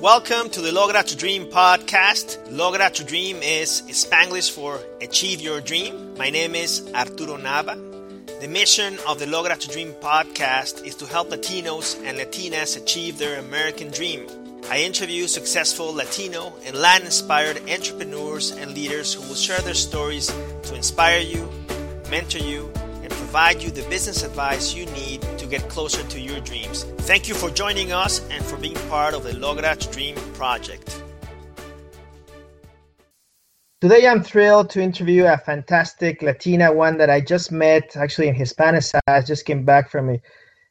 Welcome to the Logra to Dream podcast. Logra to Dream is Spanglish for Achieve Your Dream. My name is Arturo Nava. The mission of the Logra to Dream podcast is to help Latinos and Latinas achieve their American dream. I interview successful Latino and Latin inspired entrepreneurs and leaders who will share their stories to inspire you, mentor you, and provide you the business advice you need to get closer to your dreams. Thank you for joining us and for being part of the Logra Dream project. Today, I'm thrilled to interview a fantastic Latina, one that I just met actually in Hispanicize. Just came back from a,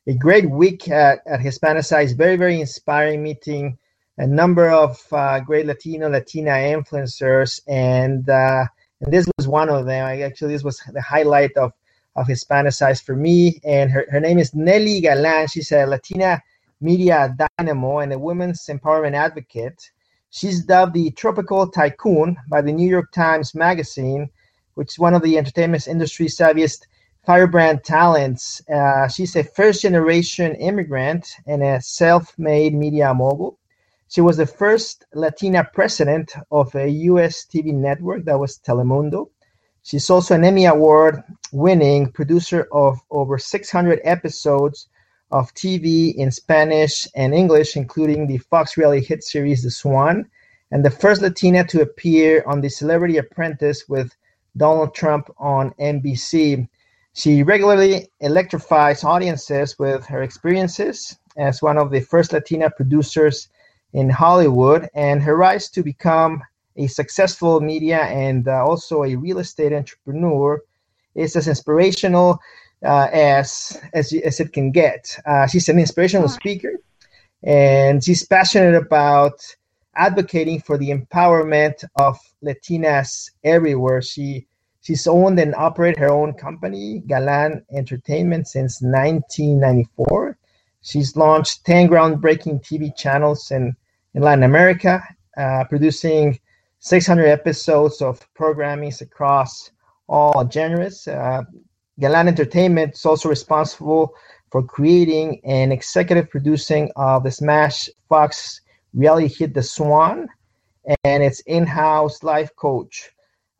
a great week at, at Hispanicize. Very, very inspiring meeting a number of uh, great Latino, Latina influencers, and uh, and this was one of them. I, actually, this was the highlight of of Hispanicize for me. And her, her name is Nelly Galan. She's a Latina media dynamo and a women's empowerment advocate. She's dubbed the tropical tycoon by the New York Times Magazine, which is one of the entertainment industry's savviest firebrand talents. Uh, she's a first generation immigrant and a self made media mogul. She was the first Latina president of a US TV network that was Telemundo. She's also an Emmy Award winning producer of over 600 episodes of TV in Spanish and English, including the Fox reality hit series The Swan, and the first Latina to appear on The Celebrity Apprentice with Donald Trump on NBC. She regularly electrifies audiences with her experiences as one of the first Latina producers in Hollywood and her rise to become a successful media and uh, also a real estate entrepreneur is as inspirational uh, as, as as it can get. Uh, she's an inspirational speaker, and she's passionate about advocating for the empowerment of Latinas everywhere. She she's owned and operated her own company, Galan Entertainment, since 1994. She's launched 10 groundbreaking TV channels in in Latin America, uh, producing 600 episodes of programming across all genres. Uh, Galan Entertainment is also responsible for creating and executive producing of the Smash Fox reality hit The Swan and its in-house life coach.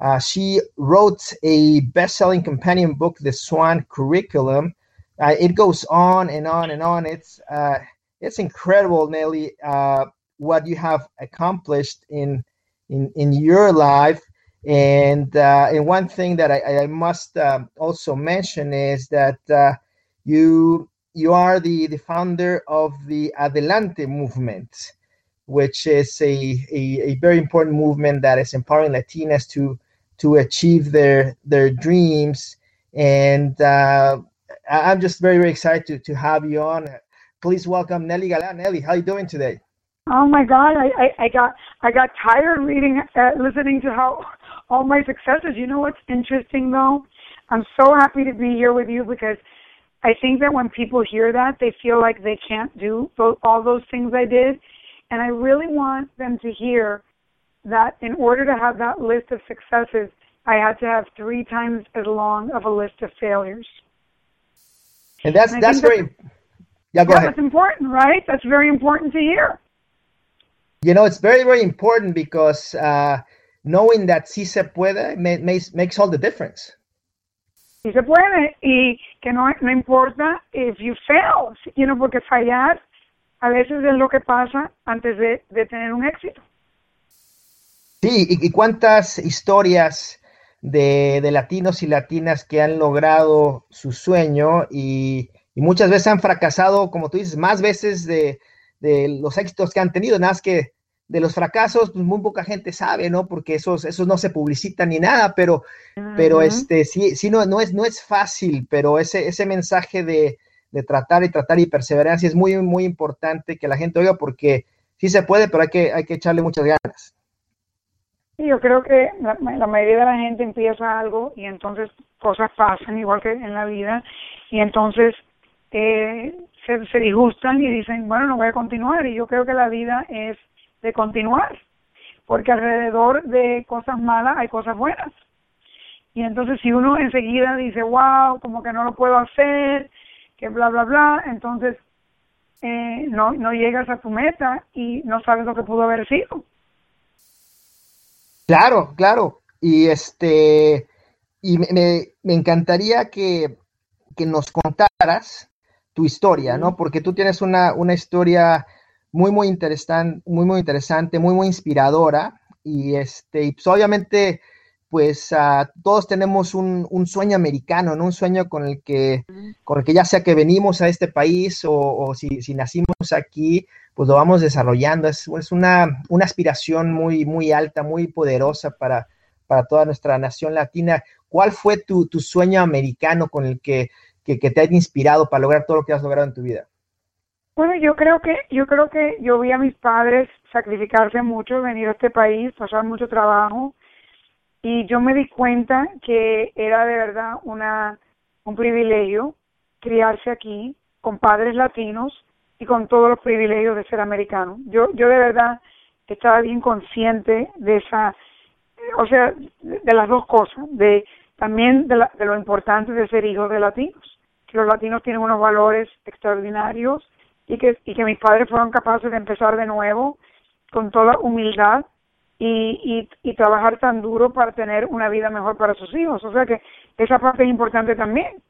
Uh, she wrote a best-selling companion book, The Swan Curriculum. Uh, it goes on and on and on. It's uh, it's incredible, Nelly. Uh, what you have accomplished in in in your life and uh, and one thing that I, I must um, also mention is that uh, you you are the, the founder of the Adelante movement, which is a, a, a very important movement that is empowering Latinas to to achieve their their dreams. And uh, I'm just very very excited to, to have you on. Please welcome Nelly Galan. Nelly, how are you doing today? Oh my God, I, I, I got I got tired reading, uh, listening to how all my successes. You know what's interesting though? I'm so happy to be here with you because I think that when people hear that, they feel like they can't do all those things I did, and I really want them to hear that in order to have that list of successes, I had to have three times as long of a list of failures. And that's and that's very. yeah, go yeah, ahead. That's important, right? That's very important to hear. You know, it's very, very important because uh, knowing that sí se puede makes, makes all the difference. Sí se puede y que no, no importa if you fail, you know, porque fallar a veces es lo que pasa antes de, de tener un éxito. Sí, y, y cuántas historias de, de, latinos y latinas que han logrado su sueño y, y, muchas veces han fracasado, como tú dices, más veces de, de los éxitos que han tenido, nada más que de los fracasos, pues muy poca gente sabe, ¿no? Porque esos, esos no se publicitan ni nada, pero, pero este, sí, sí no, no es, no es fácil, pero ese, ese mensaje de, de tratar y tratar y perseverancia es muy, muy importante que la gente oiga porque sí se puede, pero hay que, hay que echarle muchas ganas. Sí, yo creo que la, la mayoría de la gente empieza algo y entonces cosas pasan igual que en la vida y entonces eh, se, se disgustan y dicen, bueno, no voy a continuar y yo creo que la vida es de continuar, porque alrededor de cosas malas hay cosas buenas. Y entonces si uno enseguida dice, wow, como que no lo puedo hacer, que bla, bla, bla, entonces eh, no, no llegas a tu meta y no sabes lo que pudo haber sido. Claro, claro. Y este, y me, me encantaría que, que, nos contaras tu historia, ¿no? Porque tú tienes una, una historia muy, muy interesante, muy, muy interesante, muy, muy inspiradora. Y este, y pues obviamente pues uh, todos tenemos un, un, sueño americano, ¿no? Un sueño con el que, con el que ya sea que venimos a este país o, o si, si, nacimos aquí, pues lo vamos desarrollando. Es, es una, una, aspiración muy, muy alta, muy poderosa para, para toda nuestra nación latina. ¿Cuál fue tu, tu sueño americano con el que, que, te ha inspirado para lograr todo lo que has logrado en tu vida? Bueno, yo creo que, yo creo que yo vi a mis padres sacrificarse mucho, venir a este país, pasar mucho trabajo y yo me di cuenta que era de verdad una un privilegio criarse aquí con padres latinos y con todos los privilegios de ser americano. Yo yo de verdad estaba bien consciente de esa o sea, de las dos cosas, de también de, la, de lo importante de ser hijo de latinos, los latinos tienen unos valores extraordinarios y que y que mis padres fueron capaces de empezar de nuevo con toda humildad y, y, y trabajar tan duro para tener una vida mejor para sus hijos. O sea que esa parte es importante también.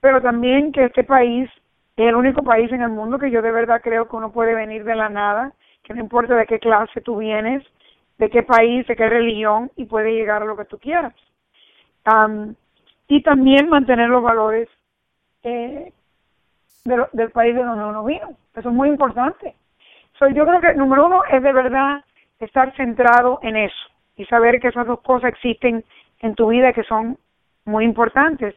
Pero también que este país es el único país en el mundo que yo de verdad creo que uno puede venir de la nada, que no importa de qué clase tú vienes, de qué país, de qué religión, y puede llegar a lo que tú quieras. Um, y también mantener los valores eh, del país de donde uno vino. Eso es muy importante. So, yo creo que, número uno, es de verdad estar centrado en eso y saber que esas dos cosas existen en tu vida que son muy importantes.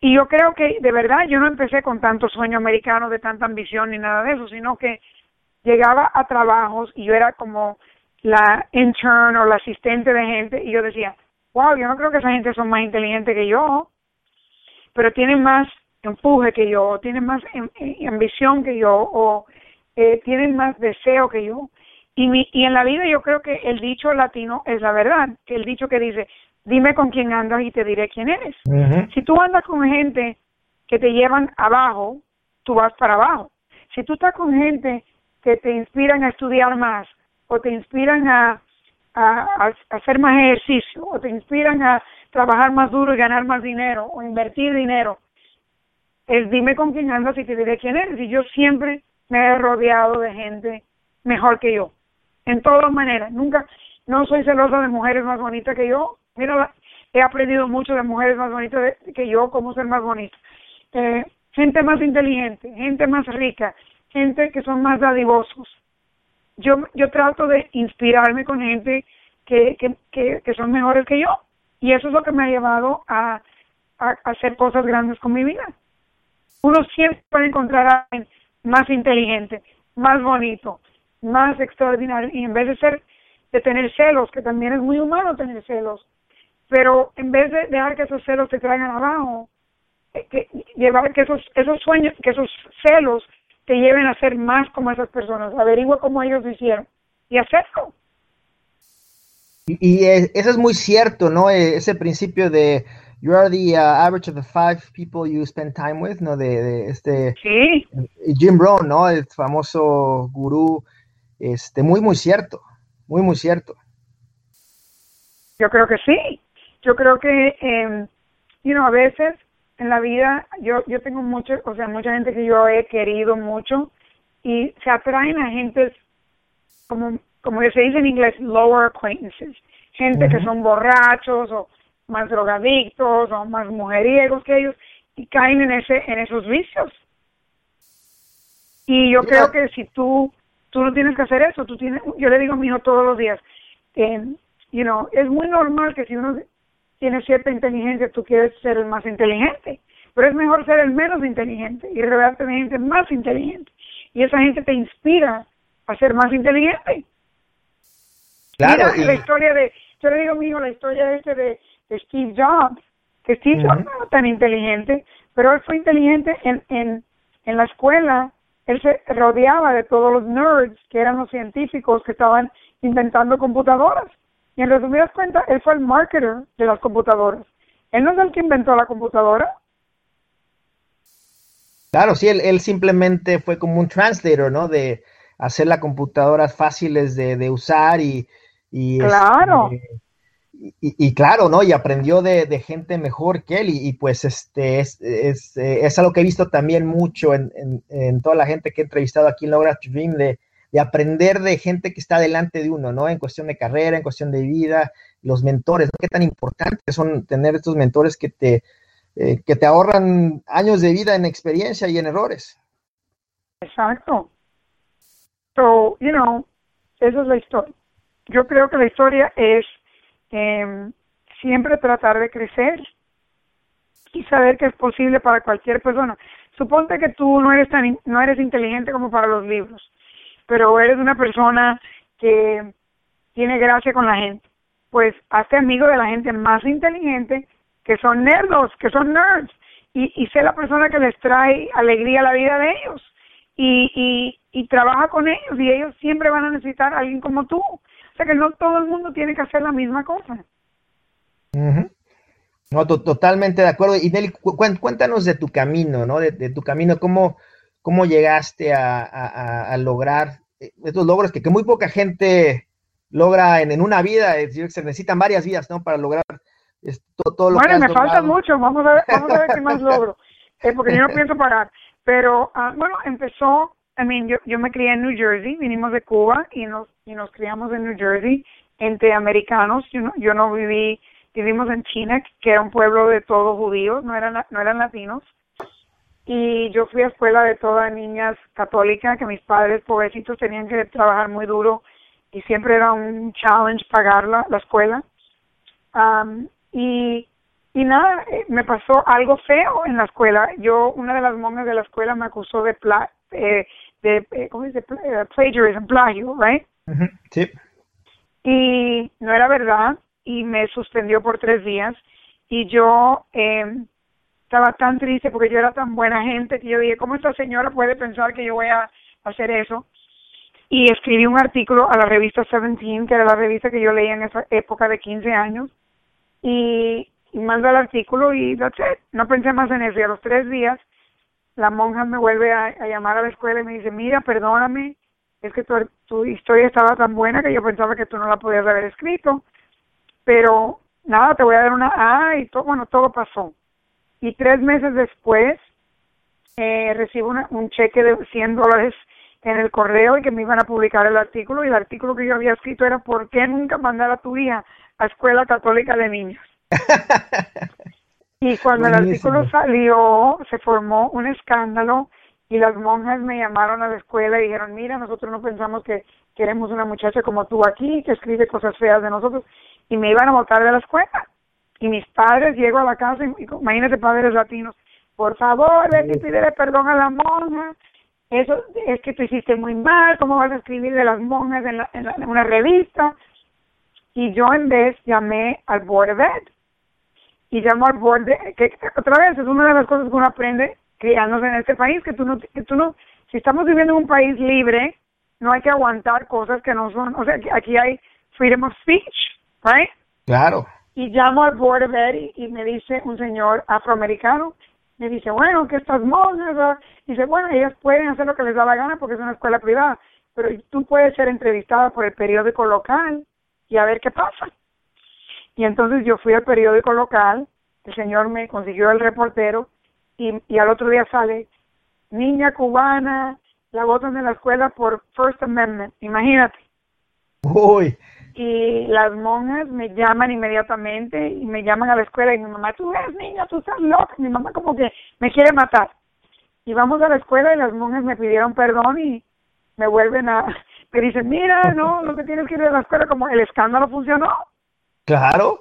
Y yo creo que de verdad yo no empecé con tanto sueño americano, de tanta ambición ni nada de eso, sino que llegaba a trabajos y yo era como la intern o la asistente de gente y yo decía, wow, yo no creo que esa gente son más inteligentes que yo, pero tienen más empuje que yo, tienen más ambición que yo, o eh, tienen más deseo que yo. Y, mi, y en la vida yo creo que el dicho latino es la verdad, que el dicho que dice, dime con quién andas y te diré quién eres. Si tú andas con gente que te llevan abajo, tú vas para abajo. Si tú estás con gente que te inspiran a estudiar más, o te inspiran a, a, a, hacer más ejercicio, o te inspiran a trabajar más duro y ganar más dinero, o invertir dinero, es dime con quién andas y te diré quién eres. Y yo siempre me he rodeado de gente mejor que yo en todas maneras. Nunca, no soy celosa de mujeres más bonitas que yo. Mira, he aprendido mucho de mujeres más bonitas que yo, cómo ser más bonita. Eh, gente más inteligente, gente más rica, gente que son más dadivosos. Yo, yo trato de inspirarme con gente que, que, que, que son mejores que yo. Y eso es lo que me ha llevado a, a, a hacer cosas grandes con mi vida. Uno siempre puede encontrar a alguien más inteligente, más bonito, más extraordinario y en vez de ser de tener celos, que también es muy humano tener celos, pero en vez de dejar que esos celos te traigan abajo, eh, que llevar que esos esos sueños, que esos celos te lleven a ser más como esas personas, averigua cómo ellos lo hicieron y hacerlo. Y, eso es muy cierto, ¿no? E, ese principio de you are the uh, average of the five people you spend time with, ¿no? De, de este sí. Jim Brown, ¿no? El famoso gurú este, muy, muy cierto, muy, muy cierto. Yo creo que sí. Yo creo que, eh, you know, a veces en la vida, yo, yo tengo mucho, o sea, mucha gente que yo he querido mucho y se atraen a gente como, como se dice en inglés, lower acquaintances. Gente uh -huh. que son borrachos o más drogadictos o más mujeriegos que ellos y caen en ese en esos vicios. Y yo creo que si tú tú no tienes que hacer eso, tú tienes, yo le digo a mi hijo todos los días, eh, you know, es muy normal que si uno tiene cierta inteligencia, tú quieres ser el más inteligente, pero es mejor ser el menos inteligente y rodearte de gente más inteligente. Y esa gente te inspira a ser más inteligente. Claro. Mira, y... la historia de, yo le digo a mi hijo la historia este de, de Steve Jobs, que Steve uh -huh. Jobs no era tan inteligente, pero él fue inteligente en, en, en la escuela él se rodeaba de todos los nerds que eran los científicos que estaban inventando computadoras. Y en resumidas cuentas, él fue el marketer de las computadoras. Él no es el que inventó la computadora. Claro, sí, él, él simplemente fue como un translator, ¿no? De hacer las computadoras fáciles de, de usar y... y claro. Este, y, y, claro, ¿no? Y aprendió de, de gente mejor que él y, pues este es, es, es, algo que he visto también mucho en, en, toda la gente que he entrevistado aquí en Logra Dream, de, de aprender de gente que está delante de uno, ¿no? En cuestión de carrera, en cuestión de vida, los mentores, ¿no? qué tan importantes son tener estos mentores que te, eh, que te ahorran años de vida en experiencia y en errores. Exacto. So, you know, esa es la historia. Yo creo que la historia es eh, siempre tratar de crecer y saber que es posible para cualquier persona. Suponte que tú no eres tan no eres inteligente como para los libros, pero eres una persona que tiene gracia con la gente. Pues hazte amigo de la gente más inteligente que son nerdos, que son nerds, y, y sé la persona que les trae alegría a la vida de ellos. Y, y, y trabaja con ellos y ellos siempre van a necesitar a alguien como tú. O sea que no todo el mundo tiene que hacer la misma cosa. No, to totalmente de acuerdo. Y Nelly, cu cuéntanos de tu camino, ¿no? De, de tu camino, cómo, cómo llegaste a, a, a lograr estos logros que, que, muy poca gente logra en, en una vida, se necesitan varias vidas, ¿no? Para lograr esto, todo lo bueno, que me logrado. falta mucho, vamos a ver, vamos a ver qué más logro, eh, porque yo no pienso parar. Pero, uh, bueno, empezó, I mean, yo, yo me crié en New Jersey, vinimos de Cuba y nos, y nos criamos en New Jersey entre americanos. Yo no, yo no viví, vivimos en China, que era un pueblo de todos judíos, no eran, no eran latinos. Y yo fui a escuela de todas niñas católicas, que mis padres pobrecitos tenían que trabajar muy duro y siempre era un challenge pagar la, la escuela. Um, y, y nada, eh, me pasó algo feo en la escuela. Yo, una de las monjas de la escuela me acusó de, pla eh, de eh, ¿cómo dice? Uh, plagiarism, plagio, right? Uh -huh. Sí. Y no era verdad y me suspendió por tres días y yo eh, estaba tan triste porque yo era tan buena gente que yo dije, ¿cómo esta señora puede pensar que yo voy a hacer eso? Y escribí un artículo a la revista Seventeen, que era la revista que yo leía en esa época de 15 años, y, y mando el artículo y that's it. no pensé más en eso. Y a los tres días, la monja me vuelve a, a llamar a la escuela y me dice, mira, perdóname, es que tu, tu historia estaba tan buena que yo pensaba que tú no la podías haber escrito, pero nada, te voy a dar una A y todo, bueno, todo pasó. Y tres meses después, eh, recibo una, un cheque de 100 dólares en el correo y que me iban a publicar el artículo y el artículo que yo había escrito era ¿por qué nunca mandar a tu hija a escuela católica de niños? y cuando Buenísimo. el artículo salió se formó un escándalo y las monjas me llamaron a la escuela y dijeron mira nosotros no pensamos que queremos una muchacha como tú aquí que escribe cosas feas de nosotros y me iban a botar de la escuela y mis padres llego a la casa y imagínate padres latinos por favor ven y pídele perdón a la monja eso es que tú hiciste muy mal, ¿cómo vas a escribir de las monjas en, la, en, la, en una revista? Y yo en vez llamé al Board of Ed. Y llamo al Board de, que otra vez es una de las cosas que uno aprende criándose en este país, que tú no, que tú no, si estamos viviendo en un país libre, no hay que aguantar cosas que no son, o sea, aquí hay freedom of speech, right? Claro. Y llamo al Board of Ed y, y me dice un señor afroamericano, me dice, bueno, que estas monjas, dice, bueno, ellas pueden hacer lo que les da la gana porque es una escuela privada, pero tú puedes ser entrevistada por el periódico local y a ver qué pasa. Y entonces yo fui al periódico local, el señor me consiguió el reportero y, y al otro día sale, niña cubana, la votan de la escuela por First Amendment, imagínate. Uy, y las monjas me llaman inmediatamente y me llaman a la escuela y mi mamá, tú eres niña, tú estás loca, mi mamá como que me quiere matar. Y vamos a la escuela y las monjas me pidieron perdón y me vuelven a, me dicen, mira, no, lo que tienes que ir a la escuela, como el escándalo funcionó. Claro.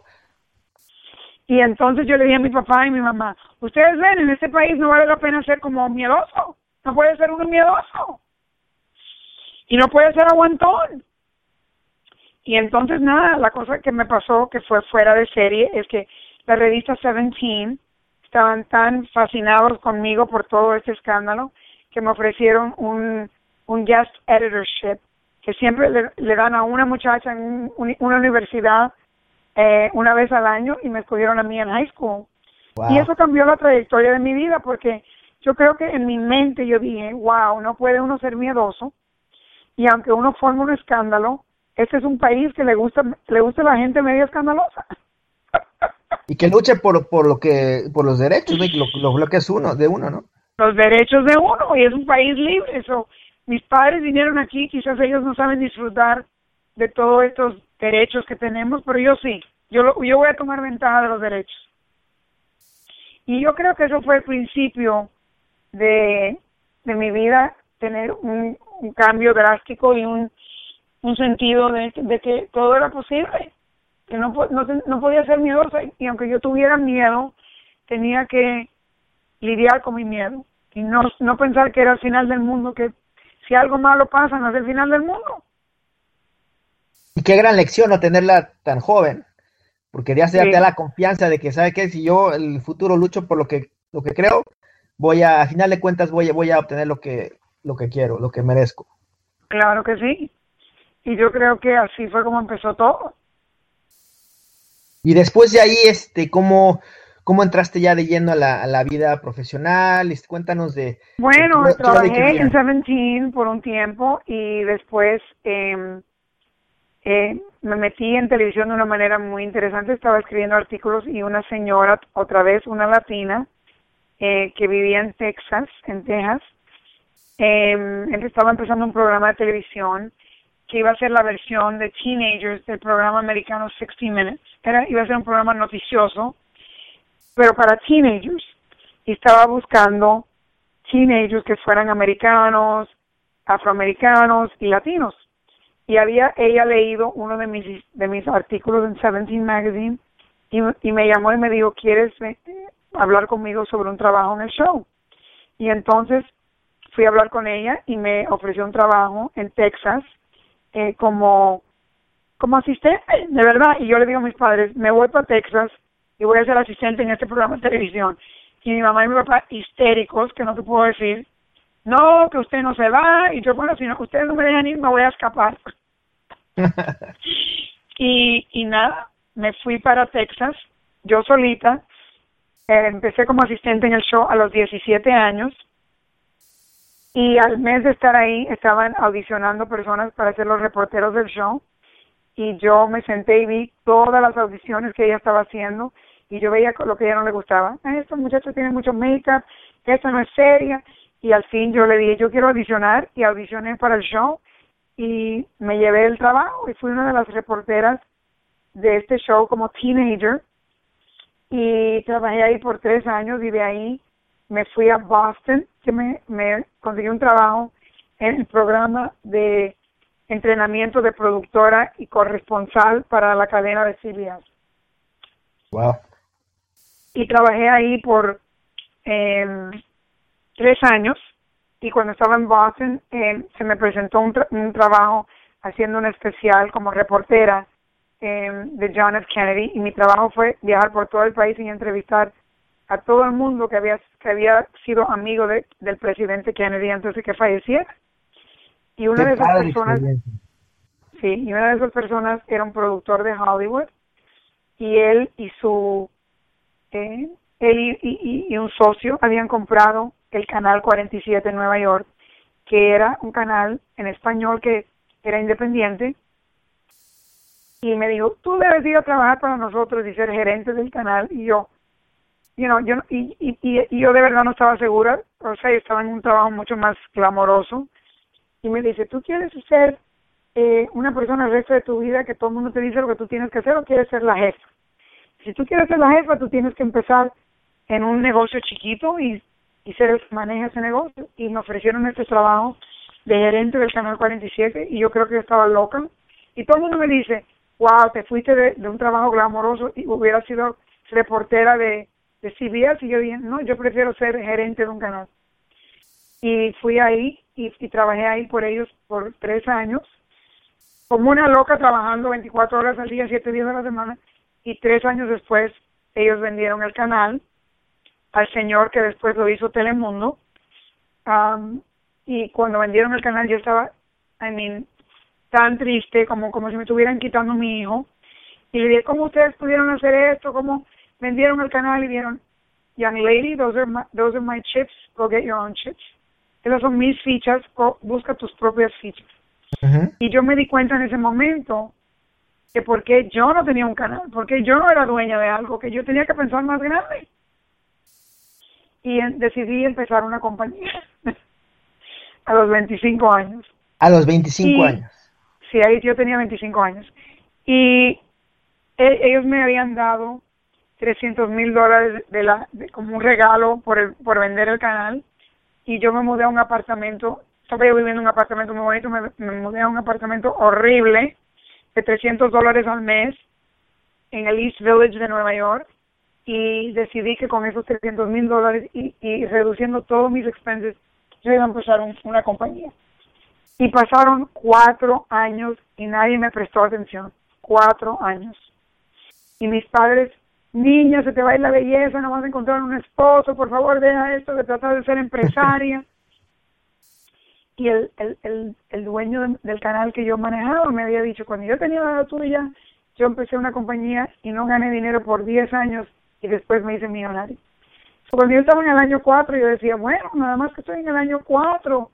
Y entonces yo le dije a mi papá y mi mamá, ustedes ven, en este país no vale la pena ser como miedoso, no puede ser uno miedoso. Y no puede ser aguantón. Y entonces nada, la cosa que me pasó que fue fuera de serie es que la revista Seventeen estaban tan fascinados conmigo por todo este escándalo que me ofrecieron un, un guest editorship que siempre le, le dan a una muchacha en un, una universidad eh, una vez al año y me escogieron a mí en high school. Wow. Y eso cambió la trayectoria de mi vida porque yo creo que en mi mente yo dije, wow, no puede uno ser miedoso y aunque uno forme un escándalo, este es un país que le gusta le gusta a la gente medio escandalosa. Y que luche por, por lo que por los derechos, lo, lo, que es uno de uno, ¿no? Los derechos de uno y es un país libre, eso. Mis padres vinieron aquí, quizás ellos no saben disfrutar de todos estos derechos que tenemos, pero yo sí. Yo yo voy a tomar ventaja de los derechos. Y yo creo que eso fue el principio de, de mi vida, tener un, un cambio drástico y un, un sentido de, de, que todo era posible, que no, no, no podía ser miedosa y aunque yo tuviera miedo, tenía que lidiar con mi miedo y no, no pensar que era el final del mundo, que si algo malo pasa no es el final del mundo. Y qué gran lección no tenerla tan joven, porque ya se te da la confianza de que, ¿sabe qué? Si yo el futuro lucho por lo que, lo que creo, voy a, a final de cuentas, voy, voy a obtener lo que, lo que quiero, lo que merezco. Claro que sí. Y yo creo que así fue como empezó todo. Y después de ahí, este, ¿cómo, cómo entraste ya de lleno a la, a la vida profesional? Este, cuéntanos de... Bueno, trabajé en Seventeen por un tiempo y después eh, eh, me metí en televisión de una manera muy interesante. Estaba escribiendo artículos y una señora, otra vez una latina, eh, que vivía en Texas, en Texas, eh, estaba empezando un programa de televisión que iba a ser la versión de teenagers del programa americano 60 Minutes. Era, iba a ser un programa noticioso, pero para teenagers. Y estaba buscando teenagers que fueran americanos, afroamericanos y latinos. Y había ella leído uno de mis, de mis artículos en Seventeen Magazine y, y me llamó y me dijo, ¿quieres eh, hablar conmigo sobre un trabajo en el show? Y entonces fui a hablar con ella y me ofreció un trabajo en Texas eh, como como asistente, de verdad. Y yo le digo a mis padres, me voy para Texas y voy a ser asistente en este programa de televisión. Y mi mamá y mi papá histéricos, que no te puedo decir, no, que usted no se va. Y yo, bueno, si no, ustedes no me dejan ir, me voy a escapar. Y, y nada, me fui para Texas, yo solita. Eh, empecé como asistente en el show a los 17 años. Y al mes de estar ahí estaban audicionando personas para ser los reporteros del show. Y yo me senté y vi todas las audiciones que ella estaba haciendo. Y yo veía lo que ella no le gustaba. Estos muchachos tienen mucho make-up, esto no es seria y al fin yo le dije yo quiero audicionar y audicioné para el show y me llevé el trabajo y fui una de las reporteras de este show como teenager y trabajé ahí por tres años y de ahí me fui a Boston, que me, me conseguí un trabajo en el programa de entrenamiento de productora y corresponsal para la cadena de CBS. Wow. Y trabajé ahí por eh, tres años y cuando estaba en Boston eh, se me presentó un, un, trabajo haciendo un especial como reportera eh, de John F. Kennedy y mi trabajo fue viajar por todo el país y entrevistar a todo el mundo que había que había sido amigo de, del presidente Kennedy antes de que falleciera. Y una de esas personas, sí, y una de esas personas era un productor de Hollywood y él y su eh, él y, y, y un socio habían comprado el canal 47 en Nueva York, que era un canal en español que era independiente y me dijo, tú debes ir a trabajar para nosotros y ser gerente del canal. Y yo, you know, yo, y, y, y, yo de verdad no estaba segura, o sea, yo estaba en un trabajo mucho más clamoroso, y me dice, ¿tú quieres ser eh, una persona el resto de tu vida que todo el mundo te dice lo que tú tienes que hacer o quieres ser la jefa? Si tú quieres ser la jefa, tú tienes que empezar en un negocio chiquito y, y que maneja ese negocio. Y me ofrecieron este trabajo de gerente del Canal 47 y yo creo que yo estaba loca. Y todo el mundo me dice, wow, te fuiste de, de un trabajo glamoroso y hubiera sido reportera de, de CBS y yo dije, no, yo prefiero ser gerente de un canal. Y fui ahí y, y trabajé ahí por ellos por tres años, como una loca trabajando 24 horas al día, 7 días a la semana, y tres años después ellos vendieron el canal al señor que después lo hizo Telemundo. Um, y cuando vendieron el canal yo estaba, I mean, tan triste como, como si me estuvieran quitando mi hijo. Y le dije, ¿cómo ustedes pudieron hacer esto? ¿Cómo vendieron el canal y vieron, young lady, those are my, those are my chips, go get your own chips. Esas son mis fichas, busca tus propias fichas. Y yo me di cuenta en ese momento que porque yo no tenía un canal, porque yo no era dueña de algo, que yo tenía que pensar más grande. Y decidí empezar una compañía a los 25 años. A los 25 años. Sí, ahí yo tenía 25 años. Y e, ellos me habían dado 300 mil dólares de la, como un regalo por, el, por vender el canal. Y yo me mudé a un apartamento, estaba yo viviendo en un apartamento muy bonito, me, me mudé a un apartamento horrible de 300 dólares al mes en el East Village de Nueva York y decidí que con esos 300 mil dólares y, y, reduciendo todos mis expenses, yo iba a empezar una compañía. Y pasaron cuatro años y nadie me prestó atención. Cuatro años. Y mis padres, niña, se te va a ir la belleza, no vas a encontrar un esposo, por favor, deja esto de tratar de ser empresaria. y el, el, el, el dueño del canal que yo manejaba me había dicho, cuando yo tenía la tuya, yo empecé una compañía y no gané dinero por 10 años y después me hice millonario. Cuando yo estaba en el año 4, yo decía, bueno, nada más que estoy en el año 4.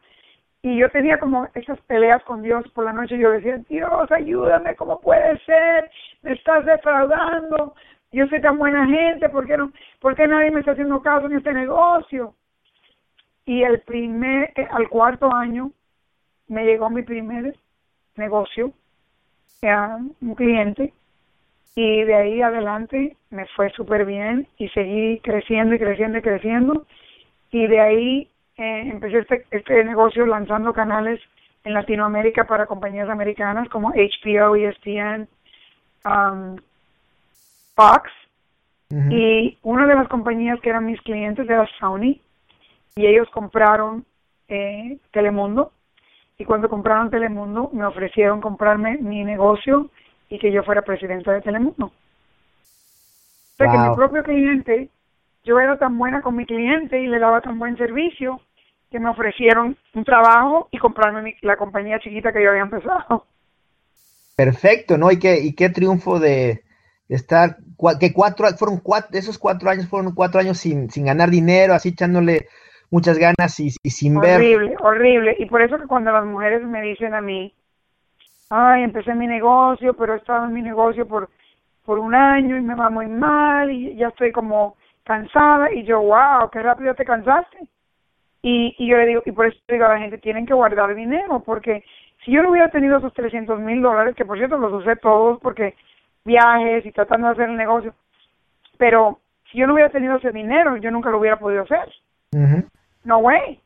Y yo tenía como esas peleas con Dios por la noche. Yo decía, Dios, ayúdame, ¿cómo puede ser? Me estás defraudando. Yo soy tan buena gente, ¿por qué, no, ¿por qué nadie me está haciendo caso en este negocio? Y el primer, eh, al cuarto año, me llegó mi primer negocio, a un cliente, y de ahí adelante me fue súper bien y seguí creciendo y creciendo y creciendo. Y de ahí eh, empecé este, este negocio lanzando canales en Latinoamérica para compañías americanas como HBO, ESPN, um, Fox. Y una de las compañías que eran mis clientes era Sony y ellos compraron eh, Telemundo y cuando compraron Telemundo me ofrecieron comprarme mi negocio y que yo fuera presidenta de Telemundo. O sea que mi propio cliente, yo era tan buena con mi cliente y le daba tan buen servicio que me ofrecieron un trabajo y comprarme la compañía chiquita que yo había empezado. Perfecto, ¿no? Y qué, y qué triunfo de, estar, que cuatro, fueron cuatro, esos cuatro años fueron cuatro años sin, sin ganar dinero, así echándole muchas ganas y, sin ver. Horrible, horrible. Y por eso que cuando las mujeres me dicen a mí, ay, empecé mi negocio, pero he estado en mi negocio por, por un año y me va muy mal y ya estoy como cansada y yo, wow, qué rápido te cansaste. Y, y yo le digo, y por eso digo a la gente, tienen que guardar dinero, porque si yo no hubiera tenido esos 300 mil dólares, que por cierto los usé todos porque viajes y tratando de hacer el negocio, pero si yo no hubiera tenido ese dinero, yo nunca lo hubiera podido hacer. No way.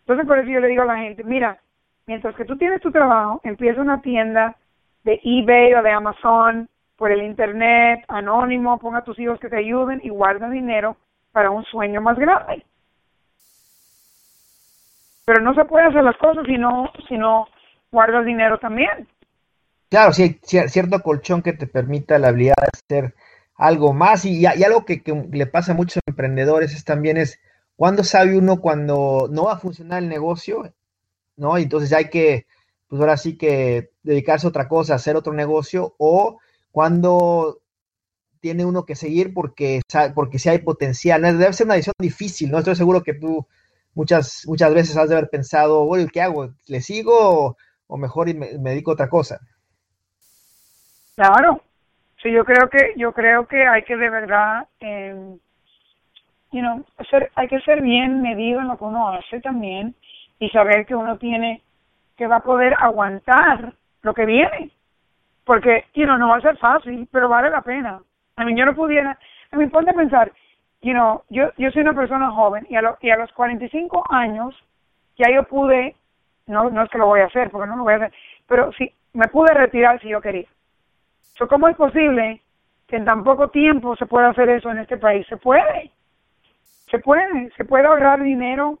Entonces por eso yo le digo a la gente, mira, mientras que tú tienes tu trabajo, empieza una tienda de eBay o de Amazon por el internet, anónimo, ponga a tus hijos que te ayuden y guarda dinero para un sueño más grande. Pero no se puede hacer las cosas si no, si no guardas dinero también. Claro, sí, cierto colchón que te permita la habilidad de hacer algo más y, algo que, que, le pasa a muchos emprendedores es también es cuando sabe uno cuando no va a funcionar el negocio ¿no? Y entonces hay que, pues ahora sí que dedicarse a otra cosa, hacer otro negocio, o cuando tiene uno que seguir porque, porque si hay potencial. Debe ser una decisión difícil, ¿no? Estoy seguro que tú muchas, muchas veces has de haber pensado, bueno, ¿qué hago? ¿Le sigo o, mejor me, dedico a otra cosa? Claro, sí, yo creo que, yo creo que hay que de verdad, eh, know, hay que ser bien medido en lo que uno hace también y saber que uno tiene que va a poder aguantar lo que viene. Porque, you know, no va a ser fácil, pero vale la pena. A mí yo no pudiera, a mí ponte a pensar, you know, yo, yo soy una persona joven y a, lo, y a los 45 años ya yo pude, no, no es que lo voy a hacer, porque no lo voy a hacer, pero sí, me pude retirar si yo quería. So, ¿Cómo es posible que en tan poco tiempo se pueda hacer eso en este país? Se puede. Se puede. Se puede ahorrar dinero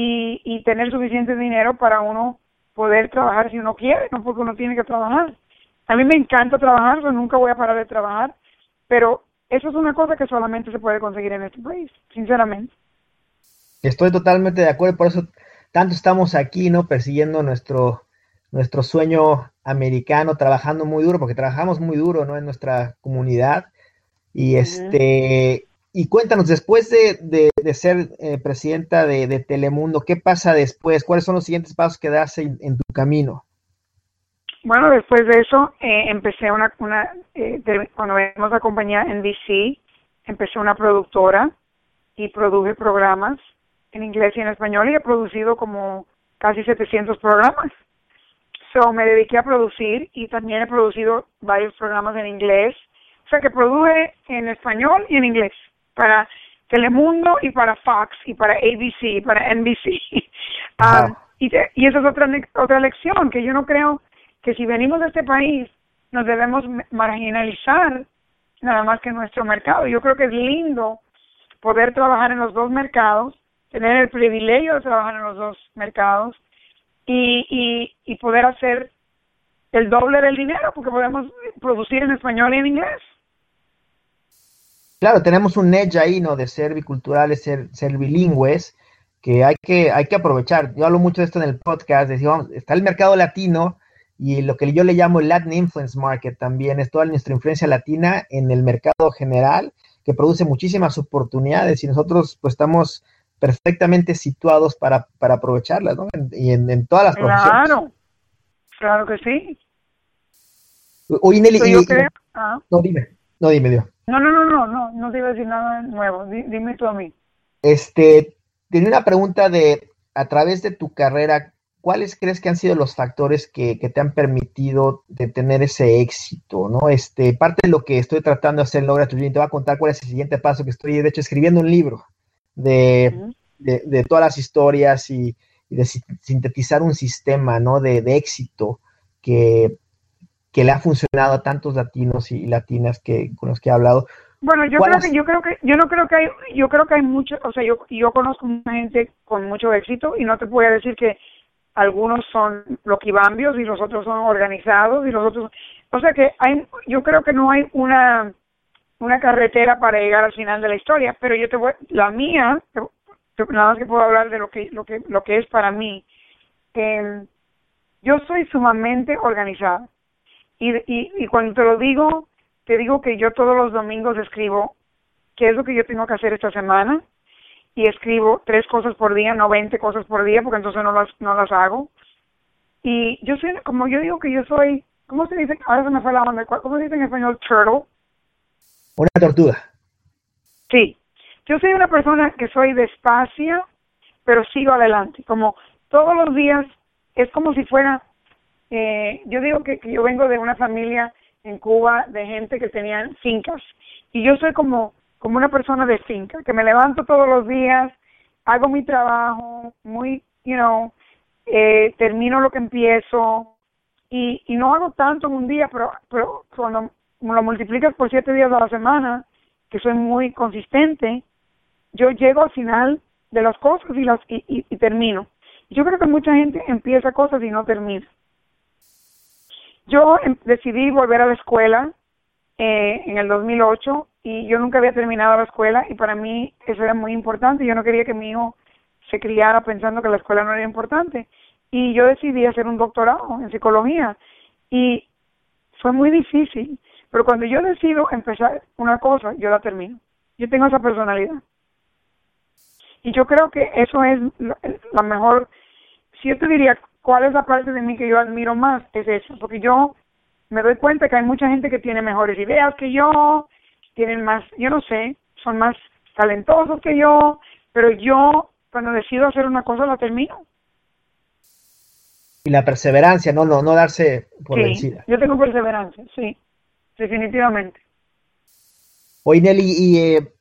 y, y tener suficiente dinero para uno poder trabajar si uno quiere, no porque uno tiene que trabajar. A mí me encanta trabajar, yo nunca voy a parar de trabajar, pero eso es una cosa que solamente se puede conseguir en este país, sinceramente. Estoy totalmente de acuerdo, por eso tanto estamos aquí, ¿no? Persiguiendo nuestro, nuestro sueño americano, trabajando muy duro, porque trabajamos muy duro, ¿no? En nuestra comunidad. Y este, y cuéntanos, después de, de, ser eh, presidenta de, Telemundo, ¿qué pasa después? ¿Cuáles son los siguientes pasos que das en, tu camino? Bueno, después de eso eh, empecé una, una eh, cuando vemos la compañía NBC, empecé una productora y produje programas en inglés y en español y he producido como casi 700 programas. So me dediqué a producir y también he producido varios programas en inglés. O sea que produje en español y en inglés para Telemundo y para Fox y para ABC y para NBC. Um, y, y esa es otra, otra lección, que yo no creo que si venimos de este país nos debemos marginalizar nada más que nuestro mercado. Yo creo que es lindo poder trabajar en los dos mercados, tener el privilegio de trabajar en los dos mercados y, y, y poder hacer el doble del dinero porque podemos producir en español y en inglés. Claro, tenemos un edge ahí, ¿no? De ser biculturales, ser, ser bilingües, que hay que, hay que aprovechar. Yo hablo mucho de esto en el podcast, decimos, está el mercado latino y lo que yo le llamo el Latin Influence Market también es toda nuestra influencia latina en el mercado general, que produce muchísimas oportunidades y nosotros pues estamos perfectamente situados para, para aprovecharlas, ¿no? y en, todas las profesiones. Claro, claro que sí. Oye, Nelly, y, ah. no, dime, no, dime, Dios. No, no, no, no, no, no te iba a decir nada nuevo. Dime tú a mí. Este, tenía una pregunta de, a través de tu carrera, ¿cuáles crees que han sido los factores que, te han permitido de tener ese éxito? ¿no? Este, parte de lo que estoy tratando de hacer en Logra tu te voy a contar cuál es el siguiente paso que estoy, de hecho, escribiendo un libro de, de, todas las historias y, de sintetizar un sistema, ¿no? De, de éxito que, que le ha funcionado a tantos latinos y latinas que con los que he hablado. Bueno, yo creo que yo creo que yo no creo que hay yo creo que hay mucho, o sea, yo yo conozco mucha gente con mucho éxito y no te voy a decir que algunos son loquibambios y los otros son organizados y los otros, o sea que hay yo creo que no hay una una carretera para llegar al final de la historia, pero yo te voy la mía, nada más que puedo hablar de lo que lo que lo que es para mí. Eh, yo soy sumamente organizada y, y, y cuando te lo digo, te digo que yo todos los domingos escribo qué es lo que yo tengo que hacer esta semana y escribo tres cosas por día, no veinte cosas por día, porque entonces no las, no las hago. Y yo soy, como yo digo que yo soy, ¿cómo se dice? Ahora se me fue la onda, ¿cómo se dice en español? Turtle. Una tortuga. Sí. Yo soy una persona que soy despacia, pero sigo adelante. Como todos los días, es como si fuera eh, yo digo que, yo vengo de una familia en Cuba de gente que tenían fincas. Y yo soy como como una persona de finca que me levanto todos los días hago mi trabajo muy you know eh, termino lo que empiezo. Y, y no hago tanto en un día pero pero cuando lo multiplicas por siete días a la semana que soy muy consistente yo llego al final de las cosas y las y, y termino. Yo creo que mucha gente empieza cosas y no termina yo em, decidí volver a la escuela eh, en el 2008 y yo nunca había terminado la escuela y para mí eso era muy importante. Yo no quería que mi hijo se criara pensando que la escuela no era importante. Y yo decidí hacer un doctorado en psicología y fue muy difícil. Pero cuando yo decido empezar una cosa, yo la termino. Yo tengo esa personalidad. Y yo creo que eso es la mejor, si yo te diría ¿cuál es la parte de mí que yo admiro más? Es eso, porque yo me doy cuenta que hay mucha gente que tiene mejores ideas que yo, tienen más, yo no sé, son más talentosos que yo, pero yo cuando decido hacer una cosa la termino. Y la perseverancia, no, no, no darse por vencida. Yo tengo perseverancia, sí, definitivamente. Oye, Nelly, y eh,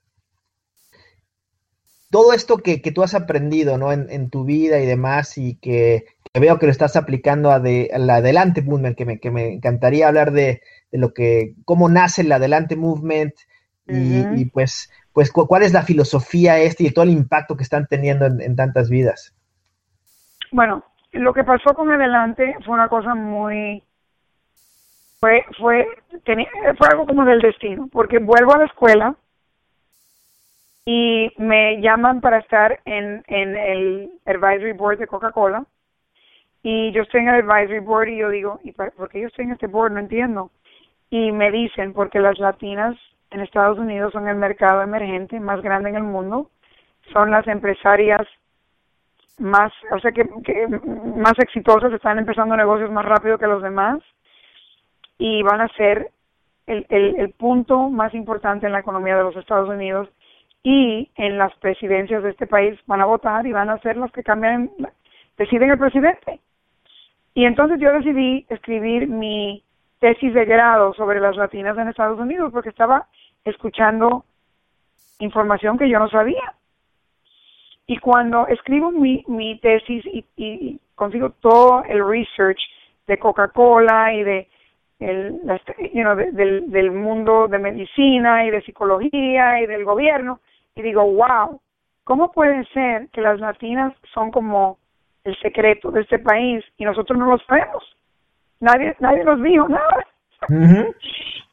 todo esto que, que, tú has aprendido ¿no? En, en, tu vida y demás, y que, veo que lo estás aplicando a, de, la Adelante Movement, que me, que me encantaría hablar de, de, lo que, cómo nace el Adelante Movement y, pues, pues cuál es la filosofía este y todo el impacto que están teniendo en, en tantas vidas. Bueno, lo que pasó con Adelante fue una cosa muy fue fue tenía, fue algo como del destino porque vuelvo a la escuela y me llaman para estar en, en el advisory board de Coca-Cola y yo estoy en el advisory board y yo digo, ¿y por qué yo estoy en este board? No entiendo. Y me dicen, porque las latinas en Estados Unidos son el mercado emergente más grande en el mundo, son las empresarias más, o sea, que, más exitosas, están empezando negocios más rápido que los demás y van a ser el, el, punto más importante en la economía de los Estados Unidos y en las presidencias de este país van a votar y van a ser los que cambian, deciden el presidente. Y entonces yo decidí escribir mi tesis de grado sobre las latinas en Estados Unidos porque estaba escuchando información que yo no sabía. Y cuando escribo mi, mi tesis y, consigo todo el research de Coca-Cola y de el, del, del mundo de medicina y de psicología y del gobierno, y digo, wow, ¿cómo puede ser que las latinas son como el secreto de este país y nosotros no lo sabemos? Nadie, nadie nos dijo nada.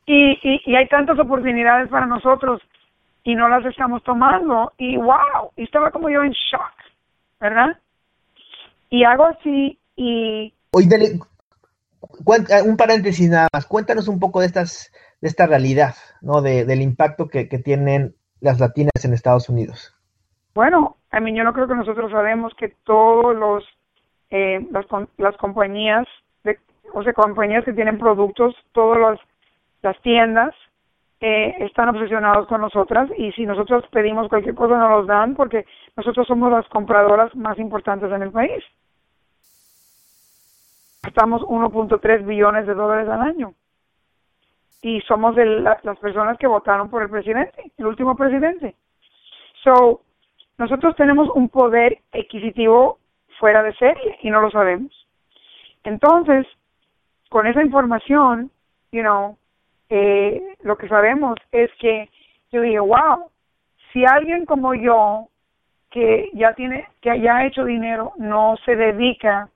y, y, hay tantas oportunidades para nosotros y no las estamos tomando. Y wow, y estaba como yo en shock, ¿verdad? Y hago así y... Oye, eh, un paréntesis nada más. Cuéntanos un poco de estas de esta realidad, ¿no? De, del impacto que, que tienen las latinas en Estados Unidos. Bueno, a yo no creo que nosotros sabemos que todos los eh, las, las compañías de, o sea compañías que tienen productos todas las, las tiendas eh, están obsesionados con nosotras y si nosotros pedimos cualquier cosa no los dan porque nosotros somos las compradoras más importantes en el país. Gastamos 1.3 billones de dólares al año y somos de las personas que votaron por el presidente, el último presidente. So, nosotros tenemos un poder adquisitivo fuera de serie y no lo sabemos. Entonces, con esa información, you know, eh, lo que sabemos es que yo dije, wow, si alguien como yo, que ya tiene, que ya ha hecho dinero, no se dedica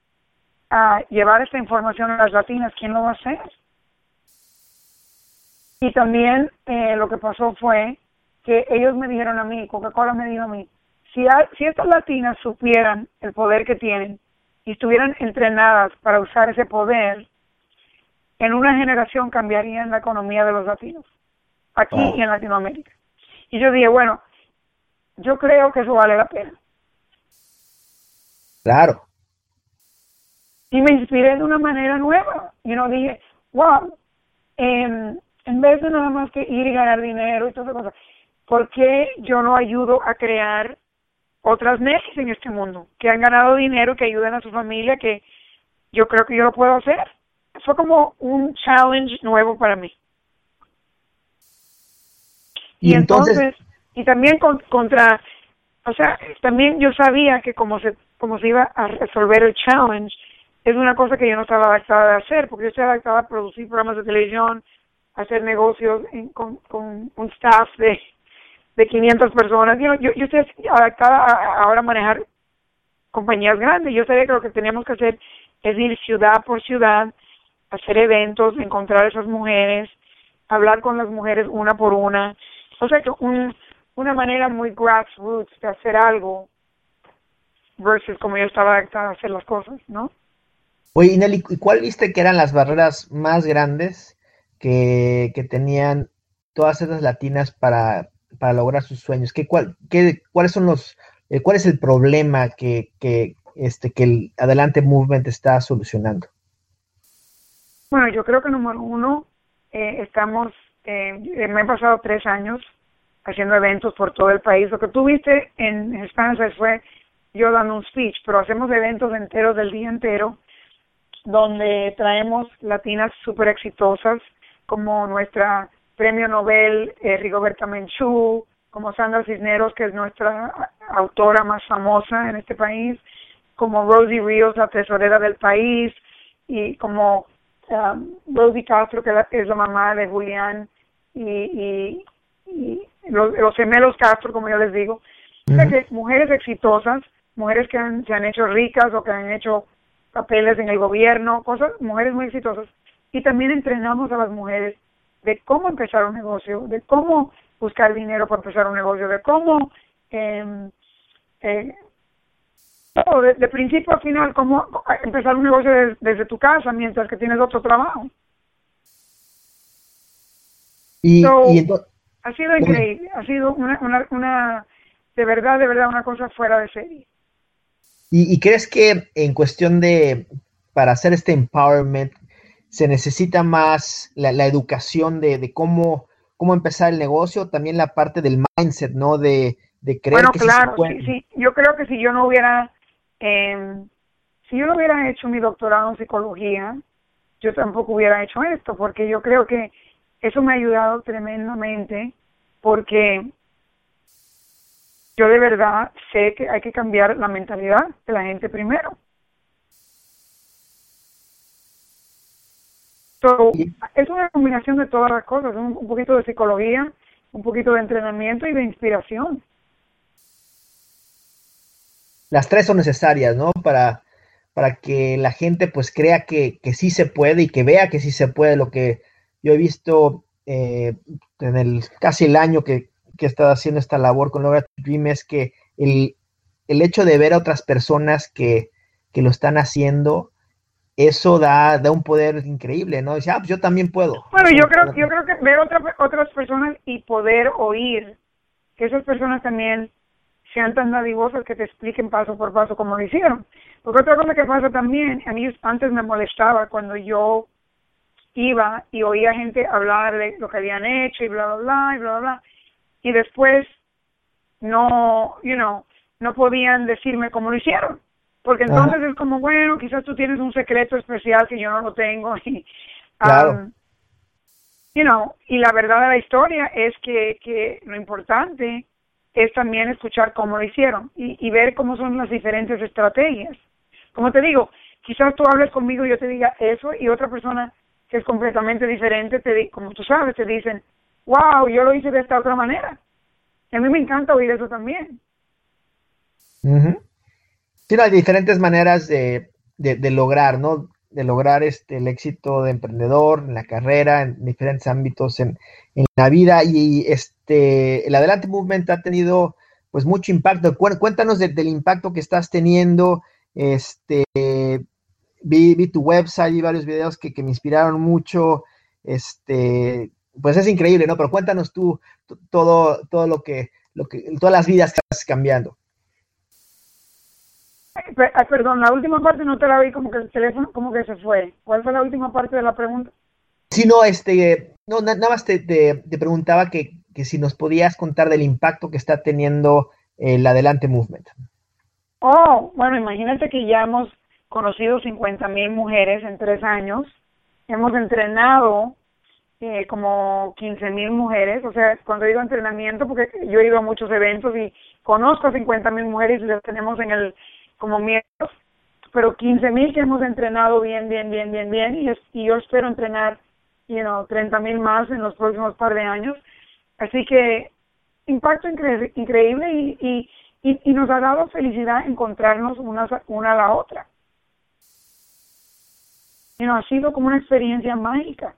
a llevar esta información a las latinas, ¿quién lo va a hacer? Y también eh, lo que pasó fue que ellos me dijeron a mí, Coca-Cola me dijo a mí, si, si estas latinas supieran el poder que tienen y estuvieran entrenadas para usar ese poder, en una generación cambiarían la economía de los latinos, aquí y en Latinoamérica. Y yo dije, bueno, yo creo que eso vale la pena. Claro. Y me inspiré de una manera nueva. Y no dije, wow, en, en vez de nada más que ir y ganar dinero y todas esas cosas, ¿por qué yo no ayudo a crear otras Nelly en este mundo que han ganado dinero, que ayuden a su familia, que yo creo que yo lo puedo hacer? fue como un challenge nuevo para mí. Y, entonces, y también contra, o sea, también yo sabía que como se, como se iba a resolver el challenge, es una cosa que yo no estaba adaptada a hacer, porque yo estoy adaptada a producir programas de televisión, a hacer negocios con, con un staff de, de 500 personas. Yo, yo, yo estoy adaptada a, ahora a manejar compañías grandes. Yo sabía que lo que teníamos que hacer es ir ciudad por ciudad, hacer eventos, encontrar a esas mujeres, hablar con las mujeres una por una. O sea que un, una manera muy grassroots de hacer algo versus como yo estaba adaptada a hacer las cosas, ¿no? Oye, Nelly, ¿y cuál viste que eran las barreras más grandes que, que tenían todas esas latinas para, para lograr sus sueños? ¿Qué, cuál, qué, ¿Cuáles son los, eh, cuál es el problema que, que, este, que el Adelante Movement está solucionando? Bueno, yo creo que número uno, eh, estamos, eh, me he pasado tres años haciendo eventos por todo el país. Lo que tú viste en España fue yo dando un speech, pero hacemos eventos enteros del día entero donde traemos latinas súper exitosas como nuestra premio Nobel eh, Rigoberta Menchú, como Sandra Cisneros, que es nuestra autora más famosa en este país, como Rosie Ríos, la tesorera del país, y como um, Rosie Castro, que es la mamá de Julián, y, y, los, gemelos Castro, como yo les digo. que mujeres exitosas, mujeres que se han hecho ricas o que han hecho papeles en el gobierno, cosas, mujeres muy exitosas. Y también entrenamos a las mujeres de cómo empezar un negocio, de cómo buscar dinero para empezar un negocio, de cómo eh, eh, de, principio a final, cómo empezar un negocio desde tu casa mientras que tienes otro trabajo. Y, Ha sido increíble, ha sido una, una, una, de verdad, de verdad, una cosa fuera de serie. ¿Y, ¿Y, crees que en cuestión de, para hacer este empowerment, se necesita más la, la educación de, de, cómo, cómo empezar el negocio, también la parte del mindset, ¿no? De, de creer bueno, que claro, sí, sí, Yo creo que si yo no hubiera, eh, si yo no hubiera hecho mi doctorado en psicología, yo tampoco hubiera hecho esto, porque yo creo que eso me ha ayudado tremendamente, porque yo de verdad sé que hay que cambiar la mentalidad de la gente primero. So, es una combinación de todas las cosas, un, un poquito de psicología, un poquito de entrenamiento y de inspiración. Las tres son necesarias, ¿no? Para, para que la gente pues crea que, que sí se puede y que vea que sí se puede. Lo que yo he visto eh, en el casi el año que, que he estado haciendo esta labor con Logra Dream es que el, el hecho de ver a otras personas que, que lo están haciendo, eso da, da un poder increíble, ¿no? Dice, ah, pues yo también puedo. Bueno, yo creo, yo creo que ver otra, otras personas y poder oír que esas personas también sean tan dadivosas que te expliquen paso por paso cómo lo hicieron. Porque otra cosa que pasa también, a mí antes me molestaba cuando yo iba y oía gente hablar de lo que habían hecho y bla, bla, bla, y bla, bla, bla, y después no, you know, no podían decirme cómo lo hicieron. Porque entonces Ajá. es como, bueno, quizás tú tienes un secreto especial que yo no lo tengo. Y, claro. um, you know, y la verdad de la historia es que, que lo importante es también escuchar cómo lo hicieron y, y ver cómo son las diferentes estrategias. Como te digo, quizás tú hables conmigo y yo te diga eso y otra persona que es completamente diferente, te como tú sabes, te dicen, wow, yo lo hice de esta otra manera. Y a mí me encanta oír eso también. Uh -huh. Sí, no, hay diferentes maneras de, de, lograr, ¿no? De lograr este, el éxito de emprendedor en la carrera, en diferentes ámbitos en, en la vida. Y este, el Adelante Movement ha tenido pues mucho impacto. Cuéntanos de, del impacto que estás teniendo. Este, vi, vi tu website y varios videos que, que, me inspiraron mucho. Este, pues es increíble, ¿no? Pero cuéntanos tú todo, todo lo que, lo que, todas las vidas que estás cambiando. Ay, perdón, la última parte no te la vi como que el teléfono como que se fue. ¿Cuál fue la última parte de la pregunta? Sí, no, este, no, nada más te, te, te preguntaba que, que, si nos podías contar del impacto que está teniendo el Adelante Movement. Oh, bueno, imagínate que ya hemos conocido 50 mil mujeres en tres años, hemos entrenado eh, como 15 mil mujeres, o sea, cuando digo entrenamiento, porque yo he ido a muchos eventos y conozco 50 mil mujeres y las tenemos en el como miembros, pero 15 mil que hemos entrenado bien, bien, bien, bien, bien, y, es, y yo espero entrenar, you know, 30 mil más en los próximos par de años. Así que impacto incre increíble y, y, y, y, nos ha dado felicidad encontrarnos una, una a la otra. You know, ha sido como una experiencia mágica.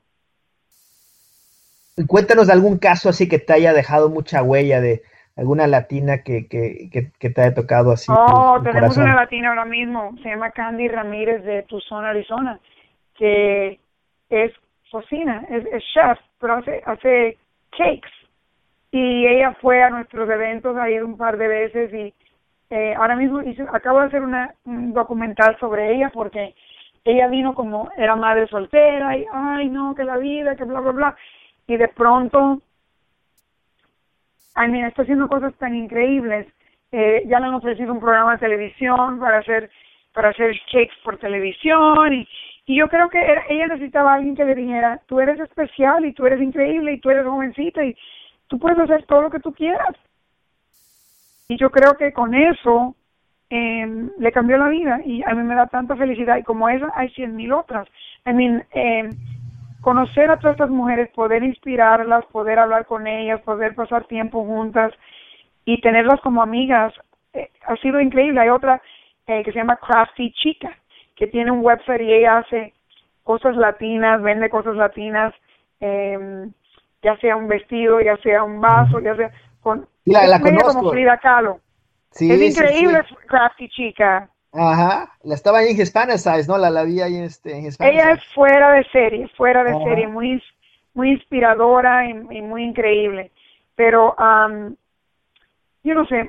Cuéntanos de algún caso así que te haya dejado mucha huella de, alguna latina que, que, que, que, te haya tocado así? Oh, tu, tu tenemos corazón. una latina ahora mismo, se llama Candy Ramírez de Tucson, Arizona, que es cocina, es, es chef, pero hace, hace cakes. Y ella fue a nuestros eventos, ido un par de veces y eh, ahora mismo hice, acabo de hacer una, un documental sobre ella porque ella vino como, era madre soltera y, ay no, que la vida, que bla, bla, bla. Y de pronto I mean, está haciendo cosas tan increíbles. Eh, ya le han ofrecido un programa de televisión para hacer para hacer cakes por televisión y, y yo creo que ella necesitaba a alguien que le dijera, tú eres especial y tú eres increíble y tú eres jovencita y tú puedes hacer todo lo que tú quieras. Y yo creo que con eso eh, le cambió la vida y a mí me da tanta felicidad y como esa hay cien mil otras. I mean, eh, conocer a todas estas mujeres, poder inspirarlas, poder hablar con ellas, poder pasar tiempo juntas y tenerlas como amigas, eh, ha sido increíble. Hay otra eh, que se llama Crafty Chica, que tiene un website y ella hace cosas latinas, vende cosas latinas, eh, ya sea un vestido, ya sea un vaso, ya sea con... La, la como Frida Kahlo. Sí, es increíble sí, sí. Crafty Chica. Ajá, la estaba ahí en Hispanic ¿no? La, la vi ahí este, en Hispanic Ella es fuera de serie, fuera de Ajá. serie, muy, muy inspiradora y, y, muy increíble. Pero, um, yo no sé,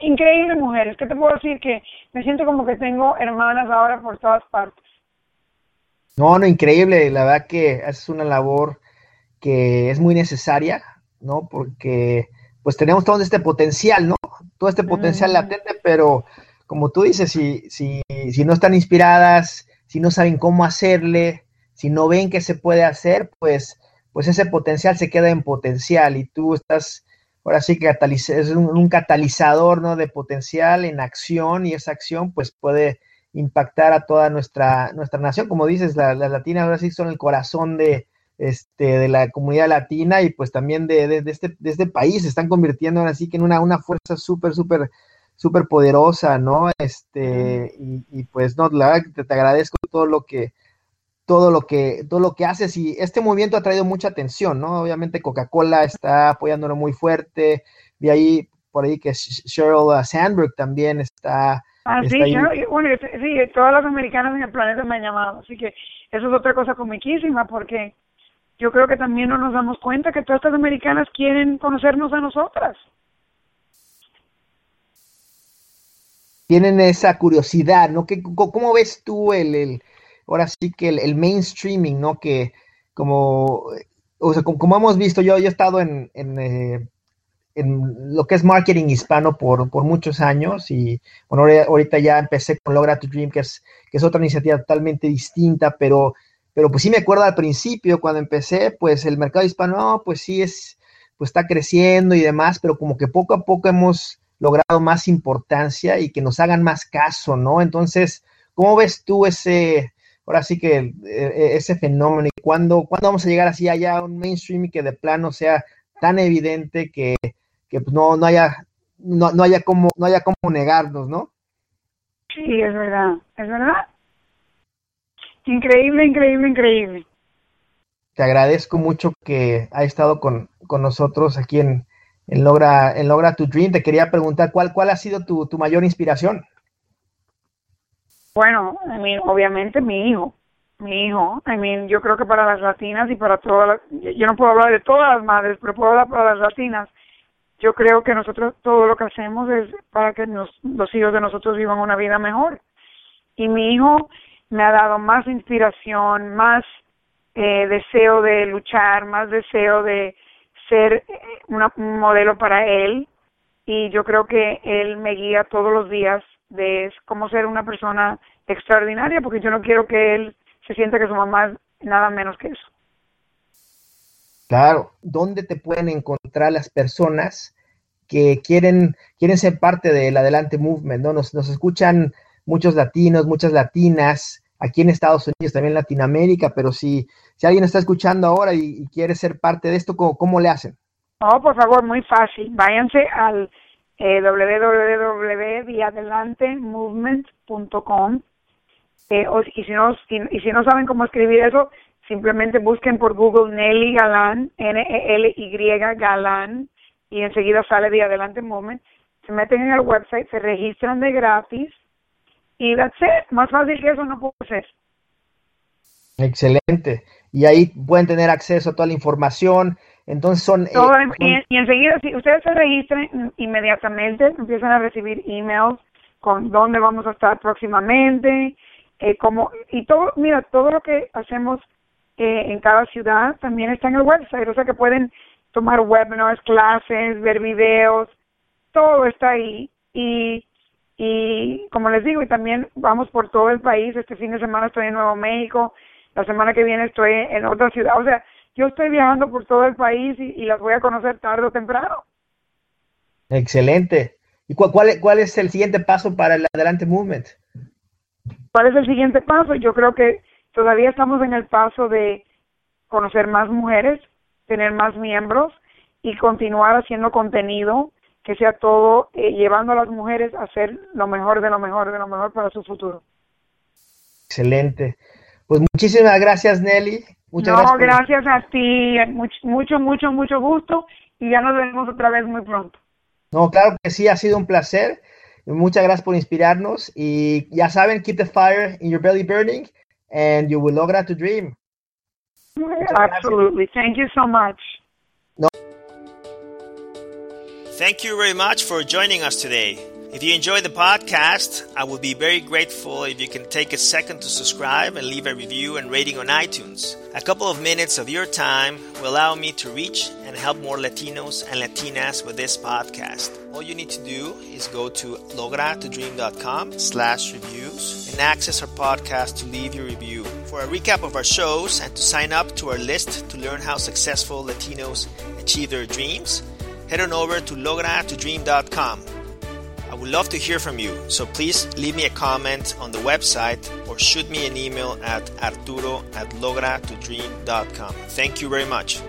increíbles mujeres. ¿Qué te puedo decir? Que me siento como que tengo hermanas ahora por todas partes. No, no, increíble. La verdad que es una labor que es muy necesaria, ¿no? Porque pues tenemos todo este potencial, ¿no? Todo este potencial mm. latente, pero como tú dices, si, si, si no están inspiradas, si no saben cómo hacerle, si no ven que se puede hacer, pues, pues ese potencial se queda en potencial y tú estás, ahora sí que es un, catalizador, ¿no? De potencial en acción y esa acción pues puede impactar a toda nuestra, nuestra nación. Como dices, las latinas ahora sí son el corazón de, este, de la comunidad latina y pues también de, de, este, de este país se están convirtiendo ahora sí que en una, una fuerza súper, súper súper poderosa, ¿no? Este, y, pues no, la verdad que te, agradezco todo lo que, todo lo que, todo lo que haces, y este movimiento ha traído mucha atención, ¿no? Obviamente Coca-Cola está apoyándolo muy fuerte, vi ahí, por ahí que Sheryl Sandberg también está. Ah, sí, bueno, sí, todas las americanas en el planeta me han llamado, así que eso es otra cosa comiquísima, porque yo creo que también no nos damos cuenta que todas estas americanas quieren conocernos a nosotras. Tienen esa curiosidad, ¿no? ¿Qué, ¿Cómo ves tú el, ahora sí que el, mainstreaming, ¿no? Que como, o sea, como, hemos visto, yo, he estado en, eh, en, lo que es marketing hispano por, por muchos años y bueno, ahorita ya empecé con Logra to Dream, que es, que es otra iniciativa totalmente distinta, pero, pero pues sí me acuerdo al principio cuando empecé, pues el mercado hispano, pues sí es, pues está creciendo y demás, pero como que poco a poco hemos logrado más importancia y que nos hagan más caso, ¿no? Entonces, ¿cómo ves tú ese, ahora sí que eh, eh, ese fenómeno y cuándo, vamos a llegar así allá a un mainstream y que de plano sea tan evidente que, pues, no, no haya, no, no haya como, no haya como negarnos, ¿no? Sí, es verdad, es verdad. Increíble, increíble, increíble. Te agradezco mucho que ha estado con, con nosotros aquí en, en Logra, en Logra tu Dream. Te quería preguntar cuál, cuál ha sido tu, tu mayor inspiración. Bueno, obviamente mi hijo, mi hijo. I yo creo que para las latinas y para todas las, yo no puedo hablar de todas las madres, pero puedo hablar para las latinas. Yo creo que nosotros todo lo que hacemos es para que los hijos de nosotros vivan una vida mejor. Y mi hijo me ha dado más inspiración, más eh, deseo de luchar, más deseo de, ser eh, un modelo para él y yo creo que él me guía todos los días de cómo ser una persona extraordinaria porque yo no quiero que él se sienta que su mamá es nada menos que eso. Claro, ¿dónde te pueden encontrar las personas que quieren, quieren ser parte del Adelante Movement? ¿no? Nos, nos escuchan muchos latinos, muchas latinas, aquí en Estados Unidos, también en Latinoamérica, pero si, si alguien está escuchando ahora y, quiere ser parte de esto, ¿cómo, le hacen? Oh, por favor, muy fácil. Váyanse al eh, www.viadelantemovement.com eh, y, si no, y, si no saben cómo escribir eso, simplemente busquen por Google Nelly Galán, N-E-L-Y Galán, y enseguida sale Vía Adelante Movement. Se meten en el website, se registran de gratis y that's it. Más fácil que eso no puede ser. Excelente. Y ahí pueden tener acceso a toda la información. Entonces son... Eh, y, enseguida, si ustedes se registren inmediatamente, empiezan a recibir emails con dónde vamos a estar próximamente, eh, como, y todo, mira, todo lo que hacemos eh, en cada ciudad también está en el website, o sea que pueden tomar webinars, clases, ver videos, todo está ahí. Y y como les digo, y también vamos por todo el país. Este fin de semana estoy en Nuevo México, la semana que viene estoy en otra ciudad. O sea, yo estoy viajando por todo el país y, las voy a conocer tarde o temprano. Excelente. ¿Y cuál, cuál, cuál es el siguiente paso para el Adelante Movement? ¿Cuál es el siguiente paso? Yo creo que todavía estamos en el paso de conocer más mujeres, tener más miembros y continuar haciendo contenido que sea todo eh, llevando a las mujeres a hacer lo mejor de lo mejor de lo mejor para su futuro. Excelente. Pues muchísimas gracias, Nelly. Muchas no, gracias, a ti. Mucho, mucho, mucho, gusto y ya nos vemos otra vez muy pronto. No, claro que sí, ha sido un placer. Muchas gracias por inspirarnos y ya saben, keep the fire in your belly burning and you will lograr to dream. Absolutely. Thank you so much. No. Thank you very much for joining us today. If you enjoyed the podcast, I would be very grateful if you can take a second to subscribe and leave a review and rating on iTunes. A couple of minutes of your time will allow me to reach and help more Latinos and Latinas with this podcast. All you need to do is go to logratodream.com slash reviews and access our podcast to leave your review. For a recap of our shows and to sign up to our list to learn how successful Latinos achieve their dreams, head on over to logratodream.com. I would love to hear from you, so please leave me a comment on the website or shoot me an email at arturo at logratodream.com. Thank you very much.